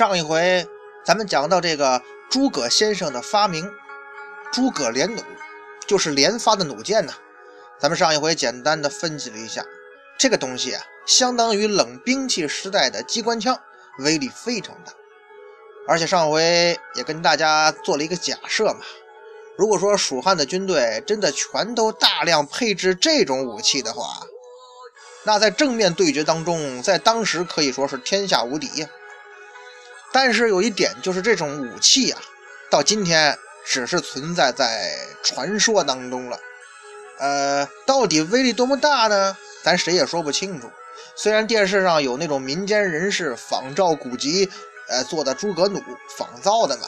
上一回咱们讲到这个诸葛先生的发明，诸葛连弩，就是连发的弩箭呢。咱们上一回简单的分析了一下，这个东西啊，相当于冷兵器时代的机关枪，威力非常大。而且上回也跟大家做了一个假设嘛，如果说蜀汉的军队真的全都大量配置这种武器的话，那在正面对决当中，在当时可以说是天下无敌呀。但是有一点，就是这种武器啊，到今天只是存在在传说当中了。呃，到底威力多么大呢？咱谁也说不清楚。虽然电视上有那种民间人士仿照古籍，呃，做的诸葛弩仿造的嘛，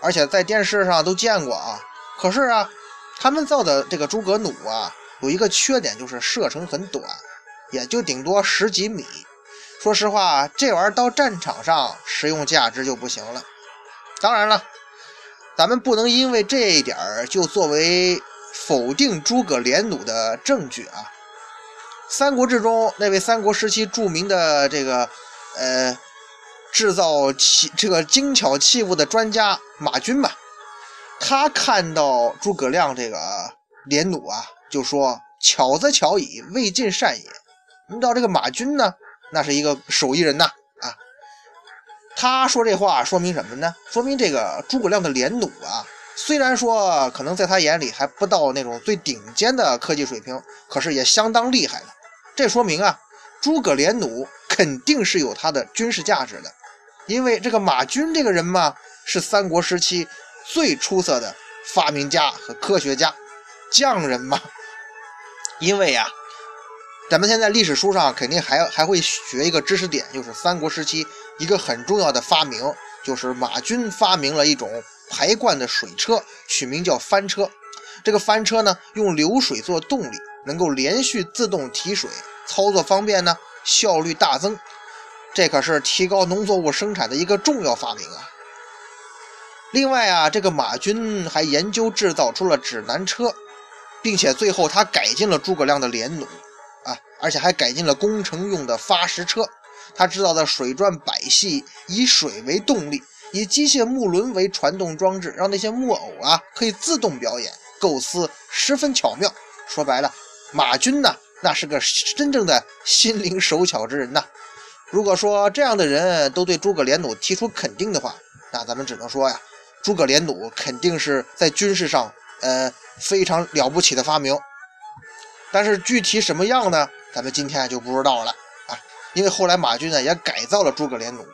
而且在电视上都见过啊。可是啊，他们造的这个诸葛弩啊，有一个缺点，就是射程很短，也就顶多十几米。说实话，这玩意儿到战场上实用价值就不行了。当然了，咱们不能因为这一点就作为否定诸葛连弩的证据啊。三国志中那位三国时期著名的这个呃制造器这个精巧器物的专家马钧吧，他看到诸葛亮这个连弩啊，就说：“巧则巧矣，未尽善也。”你知道这个马钧呢？那是一个手艺人呐，啊，他说这话说明什么呢？说明这个诸葛亮的连弩啊，虽然说可能在他眼里还不到那种最顶尖的科技水平，可是也相当厉害了。这说明啊，诸葛连弩肯定是有它的军事价值的，因为这个马钧这个人嘛，是三国时期最出色的发明家和科学家，匠人嘛。因为呀。咱们现在历史书上肯定还还会学一个知识点，就是三国时期一个很重要的发明，就是马军发明了一种排灌的水车，取名叫翻车。这个翻车呢，用流水做动力，能够连续自动提水，操作方便呢，效率大增。这可是提高农作物生产的一个重要发明啊。另外啊，这个马军还研究制造出了指南车，并且最后他改进了诸葛亮的连弩。而且还改进了工程用的发石车，他制造的水转百戏以水为动力，以机械木轮为传动装置，让那些木偶啊可以自动表演，构思十分巧妙。说白了，马军呢，那是个真正的心灵手巧之人呐。如果说这样的人都对诸葛连弩提出肯定的话，那咱们只能说呀，诸葛连弩肯定是在军事上呃非常了不起的发明。但是具体什么样呢？咱们今天就不知道了啊！因为后来马钧呢也改造了诸葛连弩。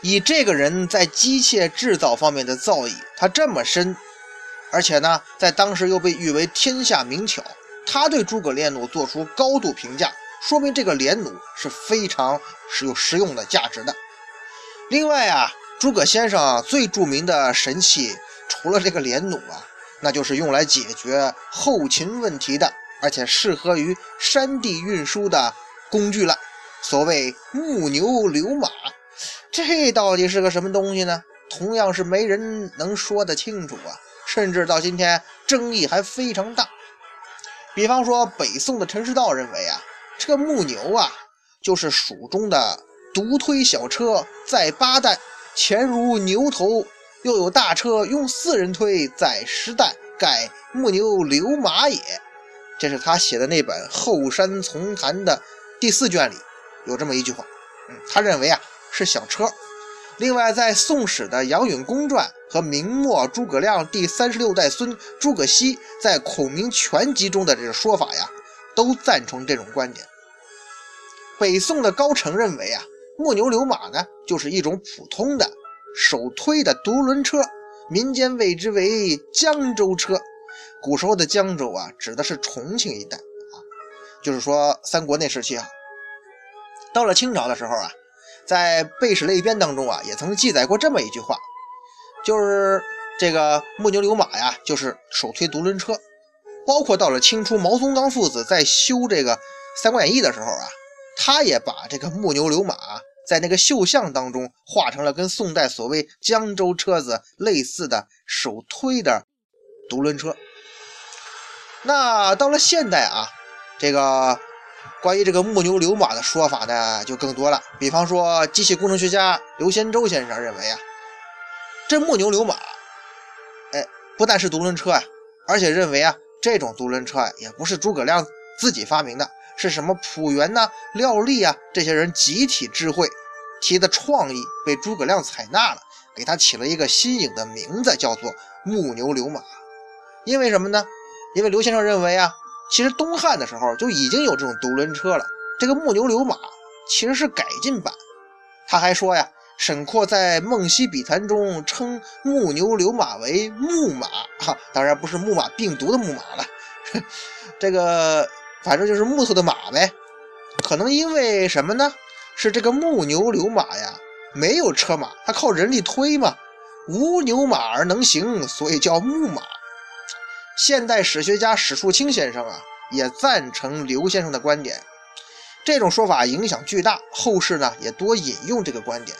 以这个人在机械制造方面的造诣，他这么深，而且呢在当时又被誉为天下名巧，他对诸葛连弩做出高度评价，说明这个连弩是非常是有实用的价值的。另外啊，诸葛先生最著名的神器，除了这个连弩啊。那就是用来解决后勤问题的，而且适合于山地运输的工具了。所谓木牛流马，这到底是个什么东西呢？同样是没人能说得清楚啊，甚至到今天争议还非常大。比方说，北宋的陈师道认为啊，这个木牛啊，就是蜀中的独推小车，载八担，前如牛头。又有大车用四人推，载十担，盖木牛流马也。这是他写的那本《后山丛谈》的第四卷里有这么一句话。嗯，他认为啊是小车。另外，在《宋史》的《杨允公传》和明末诸葛亮第三十六代孙诸葛熙在《孔明全集》中的这个说法呀，都赞成这种观点。北宋的高澄认为啊，木牛流马呢，就是一种普通的。手推的独轮车，民间谓之为江州车。古时候的江州啊，指的是重庆一带啊，就是说三国那时期啊。到了清朝的时候啊，在《备史类编》当中啊，也曾记载过这么一句话，就是这个木牛流马呀，就是手推独轮车。包括到了清初，毛宗岗父子在修这个《三国演义》的时候啊，他也把这个木牛流马在那个绣像当中画成了跟宋代所谓江州车子类似的手推的独轮车。那到了现代啊，这个关于这个木牛流马的说法呢就更多了。比方说，机器工程学家刘先洲先生认为啊，这木牛流马，哎，不但是独轮车啊，而且认为啊。这种独轮车呀，也不是诸葛亮自己发明的，是什么溥元呐、廖立啊这些人集体智慧提的创意，被诸葛亮采纳了，给他起了一个新颖的名字，叫做木牛流马。因为什么呢？因为刘先生认为啊，其实东汉的时候就已经有这种独轮车了，这个木牛流马其实是改进版。他还说呀。沈括在《梦溪笔谈》中称木牛流马为木马，哈，当然不是木马病毒的木马了，这个反正就是木头的马呗。可能因为什么呢？是这个木牛流马呀，没有车马，它靠人力推嘛，无牛马而能行，所以叫木马。现代史学家史树清先生啊，也赞成刘先生的观点，这种说法影响巨大，后世呢也多引用这个观点。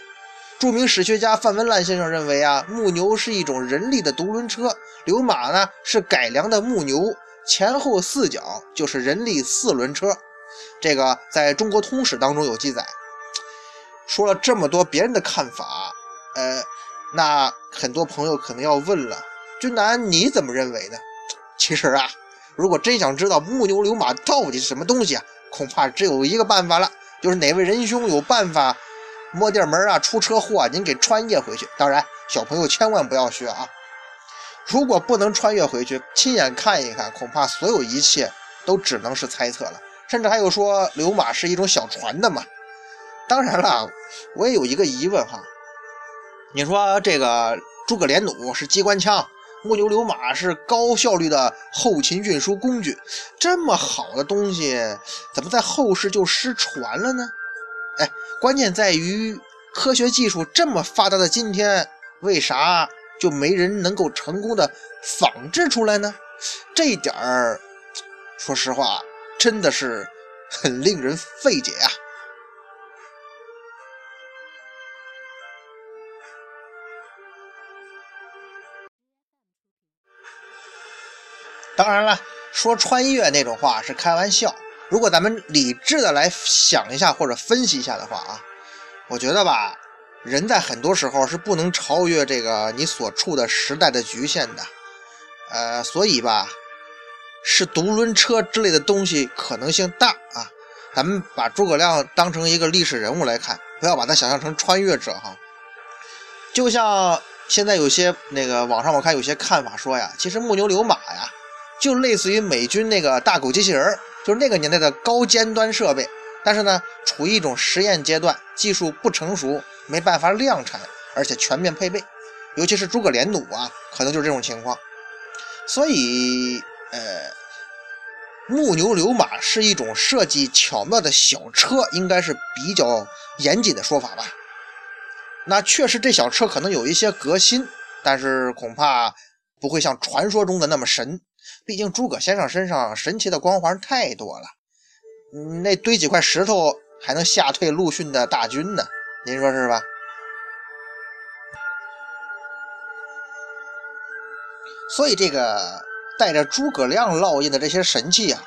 著名史学家范文澜先生认为啊，木牛是一种人力的独轮车，流马呢是改良的木牛，前后四脚就是人力四轮车。这个在中国通史当中有记载。说了这么多别人的看法，呃，那很多朋友可能要问了，君南你怎么认为呢？其实啊，如果真想知道木牛流马到底是什么东西啊，恐怕只有一个办法了，就是哪位仁兄有办法。摸地门啊，出车祸啊，您给穿越回去。当然，小朋友千万不要学啊！如果不能穿越回去，亲眼看一看，恐怕所有一切都只能是猜测了。甚至还有说流马是一种小船的嘛？当然了，我也有一个疑问哈，你说这个诸葛连弩是机关枪，木牛流马是高效率的后勤运输工具，这么好的东西，怎么在后世就失传了呢？哎，关键在于科学技术这么发达的今天，为啥就没人能够成功的仿制出来呢？这一点儿，说实话，真的是很令人费解呀。当然了，说穿越那种话是开玩笑。如果咱们理智的来想一下或者分析一下的话啊，我觉得吧，人在很多时候是不能超越这个你所处的时代的局限的，呃，所以吧，是独轮车之类的东西可能性大啊。咱们把诸葛亮当成一个历史人物来看，不要把他想象成穿越者哈。就像现在有些那个网上我看有些看法说呀，其实木牛流马呀，就类似于美军那个大狗机器人。就是那个年代的高尖端设备，但是呢，处于一种实验阶段，技术不成熟，没办法量产，而且全面配备。尤其是诸葛连弩啊，可能就是这种情况。所以，呃，木牛流马是一种设计巧妙的小车，应该是比较严谨的说法吧。那确实，这小车可能有一些革新，但是恐怕不会像传说中的那么神。毕竟诸葛先生身上神奇的光环太多了，那堆几块石头还能吓退陆逊的大军呢？您说是吧？所以这个带着诸葛亮烙印的这些神器啊，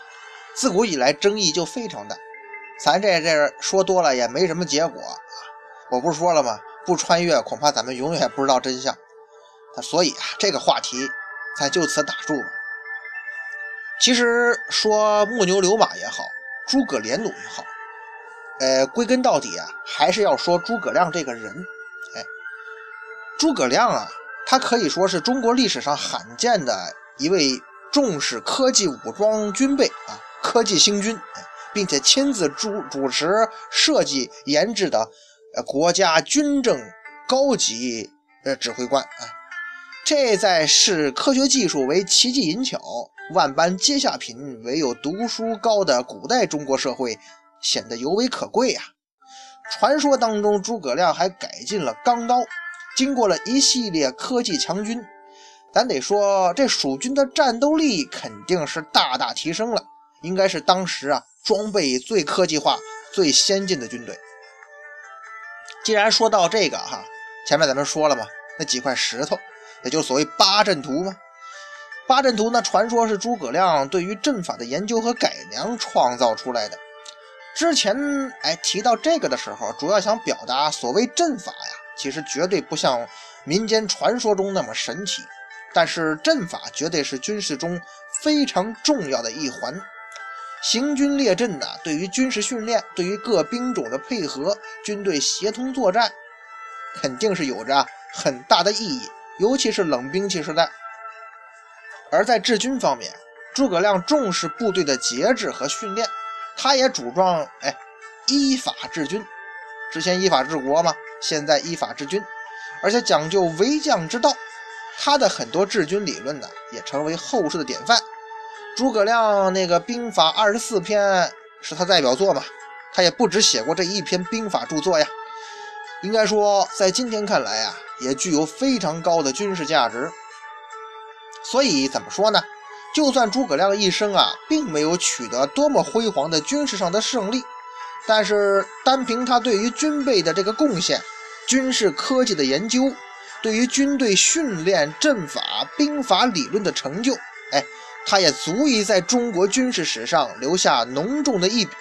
自古以来争议就非常大。咱这这说多了也没什么结果啊。我不是说了吗？不穿越，恐怕咱们永远不知道真相。所以啊，这个话题咱就此打住吧。其实说木牛流马也好，诸葛连弩也好，呃，归根到底啊，还是要说诸葛亮这个人。哎，诸葛亮啊，他可以说是中国历史上罕见的一位重视科技武装军备啊，科技兴军，并且亲自主主持设计研制的国家军政高级呃指挥官啊。这在视科学技术为奇技淫巧。万般皆下品，唯有读书高的古代中国社会显得尤为可贵啊。传说当中诸葛亮还改进了钢刀，经过了一系列科技强军，咱得说这蜀军的战斗力肯定是大大提升了，应该是当时啊装备最科技化、最先进的军队。既然说到这个哈，前面咱们说了嘛，那几块石头，也就是所谓八阵图嘛。八阵图呢，传说是诸葛亮对于阵法的研究和改良创造出来的。之前哎提到这个的时候，主要想表达所谓阵法呀，其实绝对不像民间传说中那么神奇，但是阵法绝对是军事中非常重要的一环。行军列阵呢，对于军事训练，对于各兵种的配合，军队协同作战，肯定是有着很大的意义。尤其是冷兵器时代。而在治军方面，诸葛亮重视部队的节制和训练，他也主张哎依法治军。之前依法治国嘛，现在依法治军，而且讲究为将之道。他的很多治军理论呢，也成为后世的典范。诸葛亮那个兵法二十四篇是他代表作嘛？他也不止写过这一篇兵法著作呀。应该说，在今天看来啊，也具有非常高的军事价值。所以怎么说呢？就算诸葛亮一生啊，并没有取得多么辉煌的军事上的胜利，但是单凭他对于军备的这个贡献、军事科技的研究、对于军队训练、阵法、兵法理论的成就，哎。他也足以在中国军事史上留下浓重的一笔，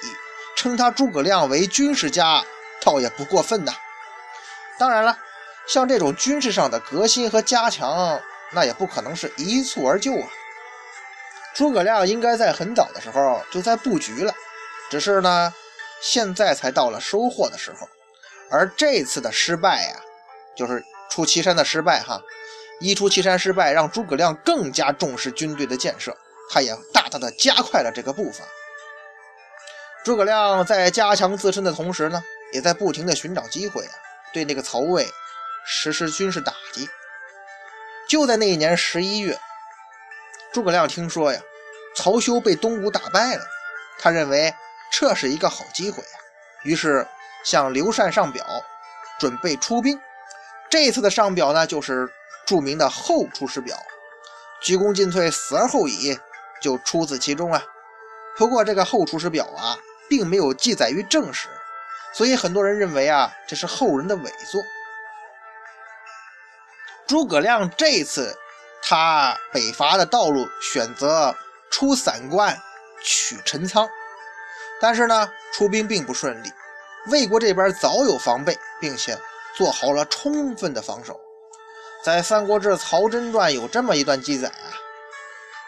称他诸葛亮为军事家，倒也不过分呐。当然了，像这种军事上的革新和加强，那也不可能是一蹴而就啊。诸葛亮应该在很早的时候就在布局了，只是呢，现在才到了收获的时候。而这次的失败呀，就是出祁山的失败哈。一出祁山失败，让诸葛亮更加重视军队的建设，他也大大的加快了这个步伐。诸葛亮在加强自身的同时呢，也在不停的寻找机会啊，对那个曹魏实施军事打击。就在那一年十一月，诸葛亮听说呀，曹休被东吴打败了，他认为这是一个好机会啊，于是向刘禅上表，准备出兵。这次的上表呢，就是。著名的后出师表，鞠躬尽瘁，死而后已，就出自其中啊。不过这个后出师表啊，并没有记载于正史，所以很多人认为啊，这是后人的伪作。诸葛亮这次他北伐的道路选择出散关取陈仓，但是呢，出兵并不顺利。魏国这边早有防备，并且做好了充分的防守。在《三国志·曹真传》有这么一段记载啊，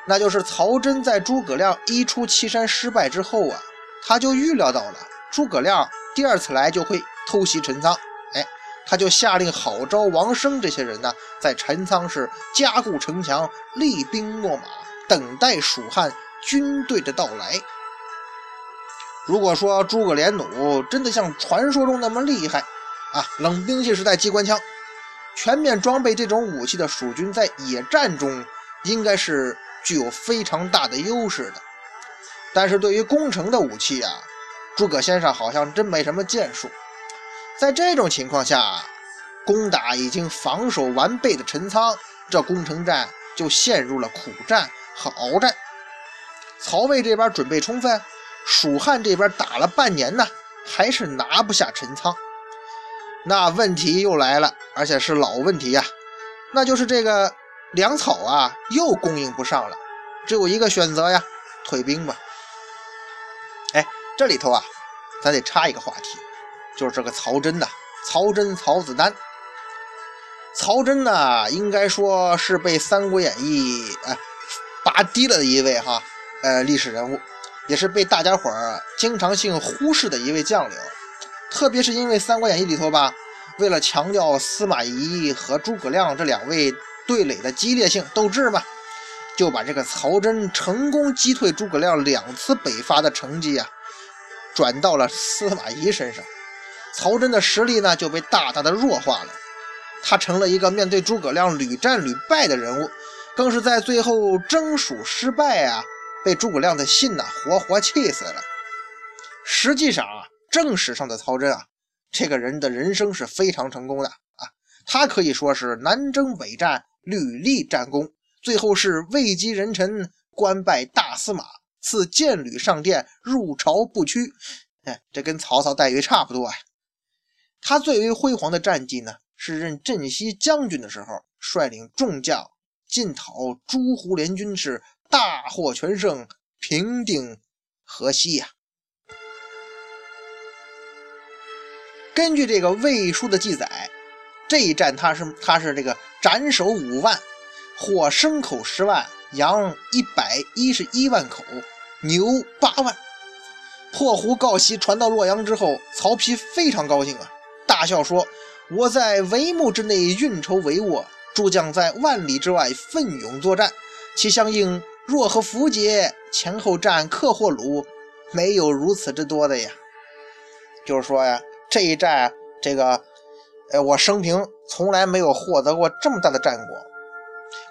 那就是曹真在诸葛亮一出祁山失败之后啊，他就预料到了诸葛亮第二次来就会偷袭陈仓，哎，他就下令郝昭、王生这些人呢，在陈仓是加固城墙、厉兵秣马，等待蜀汉军队的到来。如果说诸葛连弩真的像传说中那么厉害啊，冷兵器时代机关枪。全面装备这种武器的蜀军在野战中应该是具有非常大的优势的，但是对于攻城的武器啊，诸葛先生好像真没什么建树。在这种情况下，攻打已经防守完备的陈仓，这攻城战就陷入了苦战和鏖战。曹魏这边准备充分，蜀汉这边打了半年呢，还是拿不下陈仓。那问题又来了，而且是老问题呀，那就是这个粮草啊又供应不上了，只有一个选择呀，退兵吧。这里头啊，咱得插一个话题，就是这个曹真呐，曹真曹子丹。曹真呢，应该说是被《三国演义》哎拔低了的一位哈，呃，历史人物，也是被大家伙儿经常性忽视的一位将领。特别是因为《三国演义》里头吧，为了强调司马懿和诸葛亮这两位对垒的激烈性斗志嘛，就把这个曹真成功击退诸葛亮两次北伐的成绩啊，转到了司马懿身上。曹真的实力呢就被大大的弱化了，他成了一个面对诸葛亮屡战屡败的人物，更是在最后征蜀失败啊，被诸葛亮的信呐活活气死了。实际上啊。正史上的曹真啊，这个人的人生是非常成功的啊，他可以说是南征北战，屡立战功，最后是位极人臣，官拜大司马，赐剑履上殿，入朝不屈。哎，这跟曹操待遇差不多啊。他最为辉煌的战绩呢，是任镇西将军的时候，率领众将进讨诸胡联军，是大获全胜，平定河西呀。根据这个魏书的记载，这一战他是他是这个斩首五万，获牲口十万，羊一百一十一万口，牛八万。破胡告檄传到洛阳之后，曹丕非常高兴啊，大笑说：“我在帷幕之内运筹帷幄，诸将在万里之外奋勇作战，其相应若和符节前后战克或鲁，没有如此之多的呀。”就是说呀。这一战，这个，呃，我生平从来没有获得过这么大的战果。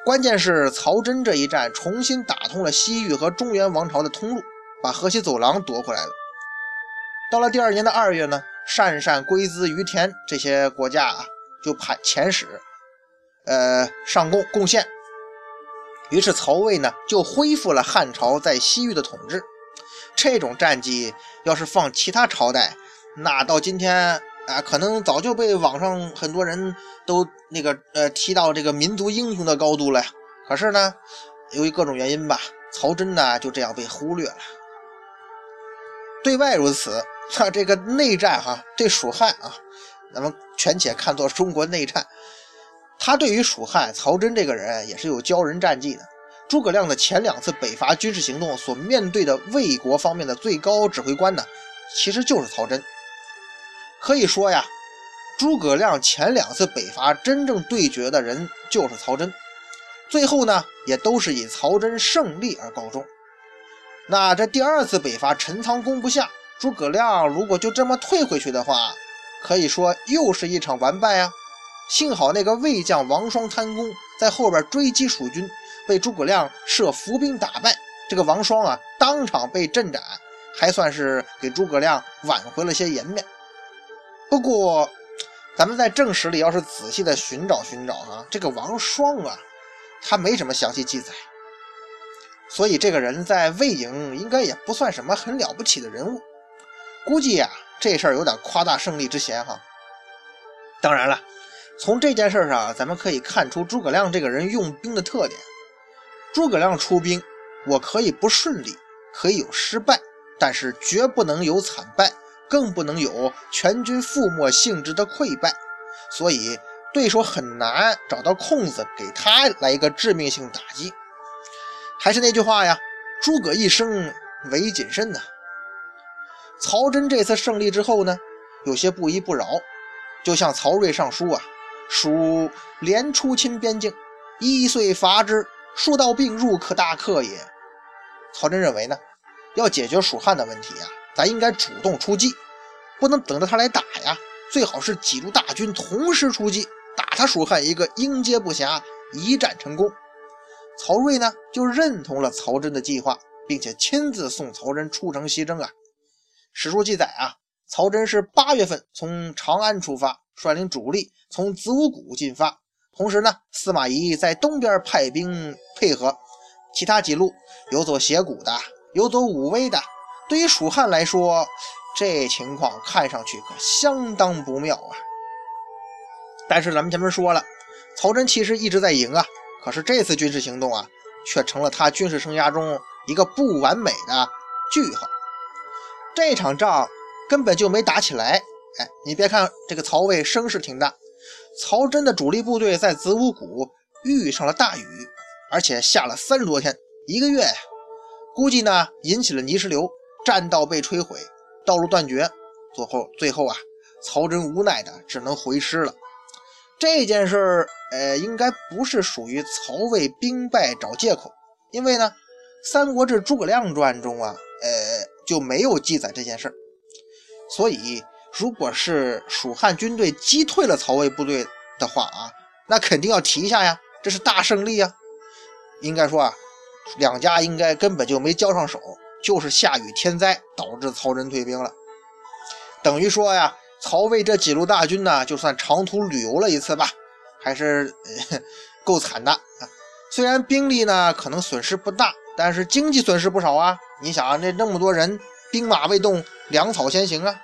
关键是曹真这一战重新打通了西域和中原王朝的通路，把河西走廊夺回来了。到了第二年的二月呢，鄯善、龟兹、于田这些国家啊，就派遣使，呃，上贡贡献。于是曹魏呢，就恢复了汉朝在西域的统治。这种战绩要是放其他朝代，那到今天啊，可能早就被网上很多人都那个呃提到这个民族英雄的高度了。可是呢，由于各种原因吧，曹真呢就这样被忽略了。对外如此，那这个内战哈，对蜀汉啊，咱们权且看作中国内战。他对于蜀汉曹真这个人也是有骄人战绩的。诸葛亮的前两次北伐军事行动所面对的魏国方面的最高指挥官呢，其实就是曹真。可以说呀，诸葛亮前两次北伐真正对决的人就是曹真，最后呢也都是以曹真胜利而告终。那这第二次北伐陈仓攻不下，诸葛亮如果就这么退回去的话，可以说又是一场完败啊。幸好那个魏将王双贪功，在后边追击蜀军，被诸葛亮设伏兵打败。这个王双啊，当场被阵斩，还算是给诸葛亮挽回了些颜面。不过，咱们在正史里要是仔细的寻找寻找啊，这个王双啊，他没什么详细记载，所以这个人在魏营应该也不算什么很了不起的人物。估计呀，这事儿有点夸大胜利之嫌哈。当然了，从这件事上咱们可以看出诸葛亮这个人用兵的特点。诸葛亮出兵，我可以不顺利，可以有失败，但是绝不能有惨败。更不能有全军覆没性质的溃败，所以对手很难找到空子给他来一个致命性打击。还是那句话呀，诸葛一生唯谨慎呐。曹真这次胜利之后呢，有些不依不饶，就向曹睿上书啊，蜀连出侵边境，一岁伐之，数道并入，可大克也。曹真认为呢，要解决蜀汉的问题啊。咱应该主动出击，不能等着他来打呀！最好是几路大军同时出击，打他蜀汉一个应接不暇，一战成功。曹睿呢，就认同了曹真的计划，并且亲自送曹真出城西征啊。史书记载啊，曹真是八月份从长安出发，率领主力从子午谷进发，同时呢，司马懿在东边派兵配合，其他几路有走斜谷的，有走武威的。对于蜀汉来说，这情况看上去可相当不妙啊！但是咱们前面说了，曹真其实一直在赢啊，可是这次军事行动啊，却成了他军事生涯中一个不完美的句号。这场仗根本就没打起来。哎，你别看这个曹魏声势挺大，曹真的主力部队在子午谷遇上了大雨，而且下了三十多天，一个月，估计呢引起了泥石流。栈道被摧毁，道路断绝，最后最后啊，曹真无奈的只能回师了。这件事儿，呃，应该不是属于曹魏兵败找借口，因为呢，《三国志·诸葛亮传》中啊，呃，就没有记载这件事儿。所以，如果是蜀汉军队击退了曹魏部队的话啊，那肯定要提一下呀，这是大胜利啊。应该说啊，两家应该根本就没交上手。就是下雨天灾导致曹真退兵了，等于说呀，曹魏这几路大军呢，就算长途旅游了一次吧，还是够惨的啊。虽然兵力呢可能损失不大，但是经济损失不少啊。你想啊，这那么多人，兵马未动，粮草先行啊。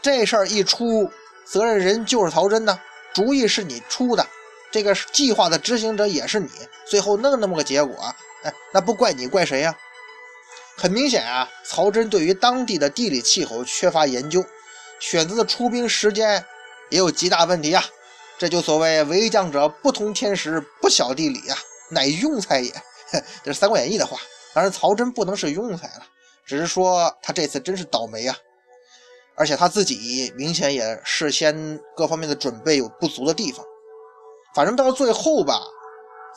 这事儿一出，责任人就是曹真呢，主意是你出的，这个计划的执行者也是你，最后弄那么个结果，哎，那不怪你，怪谁呀？很明显啊，曹真对于当地的地理气候缺乏研究，选择的出兵时间也有极大问题啊。这就所谓为将者不通天时，不晓地理啊，乃庸才也。这是《三国演义》的话。当然，曹真不能是庸才了，只是说他这次真是倒霉啊。而且他自己明显也事先各方面的准备有不足的地方。反正到最后吧，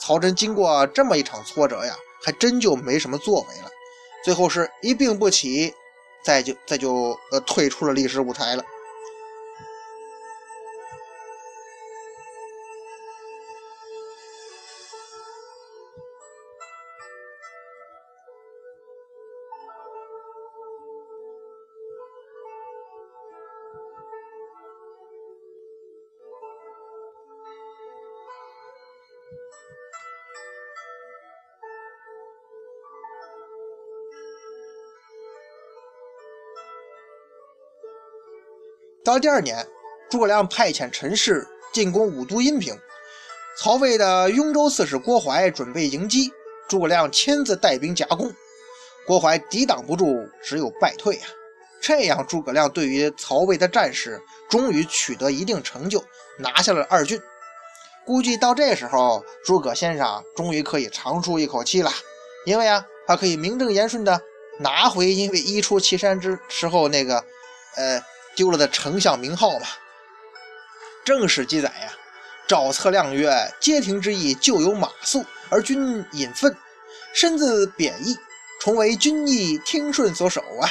曹真经过这么一场挫折呀，还真就没什么作为了。最后是一病不起，再就再就呃退出了历史舞台了。到第二年，诸葛亮派遣陈氏进攻武都阴平，曹魏的雍州刺史郭淮准备迎击，诸葛亮亲自带兵夹攻，郭淮抵挡不住，只有败退啊。这样，诸葛亮对于曹魏的战事终于取得一定成就，拿下了二郡。估计到这时候，诸葛先生终于可以长出一口气了，因为啊，他可以名正言顺的拿回因为一出祁山之时候那个，呃。丢了的丞相名号嘛？正史记载呀，赵策亮曰：“街亭之役，就有马谡，而君隐愤，身自贬义，重为君意听顺所守啊。”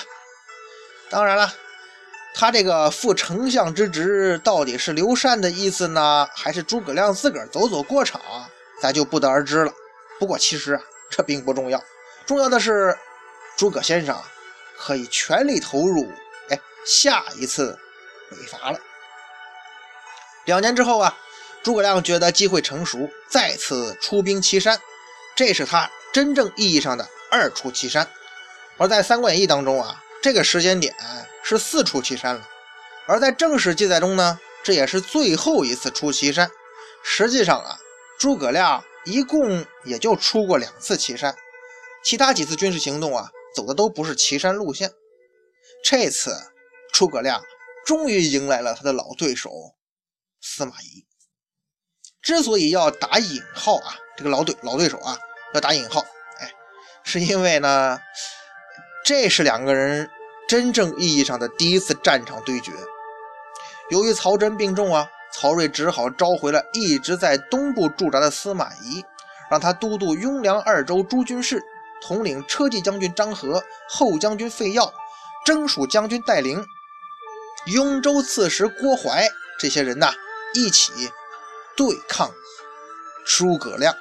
当然了，他这个副丞相之职到底是刘禅的意思呢，还是诸葛亮自个儿走走过场，咱就不得而知了。不过其实啊，这并不重要，重要的是诸葛先生可以全力投入。下一次北伐了。两年之后啊，诸葛亮觉得机会成熟，再次出兵岐山，这是他真正意义上的二出祁山。而在《三国演义》当中啊，这个时间点是四出祁山了。而在正史记载中呢，这也是最后一次出祁山。实际上啊，诸葛亮一共也就出过两次祁山，其他几次军事行动啊，走的都不是祁山路线。这次。诸葛亮终于迎来了他的老对手司马懿。之所以要打引号啊，这个老对老对手啊，要打引号，哎，是因为呢，这是两个人真正意义上的第一次战场对决。由于曹真病重啊，曹睿只好召回了一直在东部驻扎的司马懿，让他都督雍凉二州诸军事，统领车骑将军张合、后将军费耀、征蜀将军戴陵。雍州刺史郭淮这些人呐，一起对抗诸葛亮。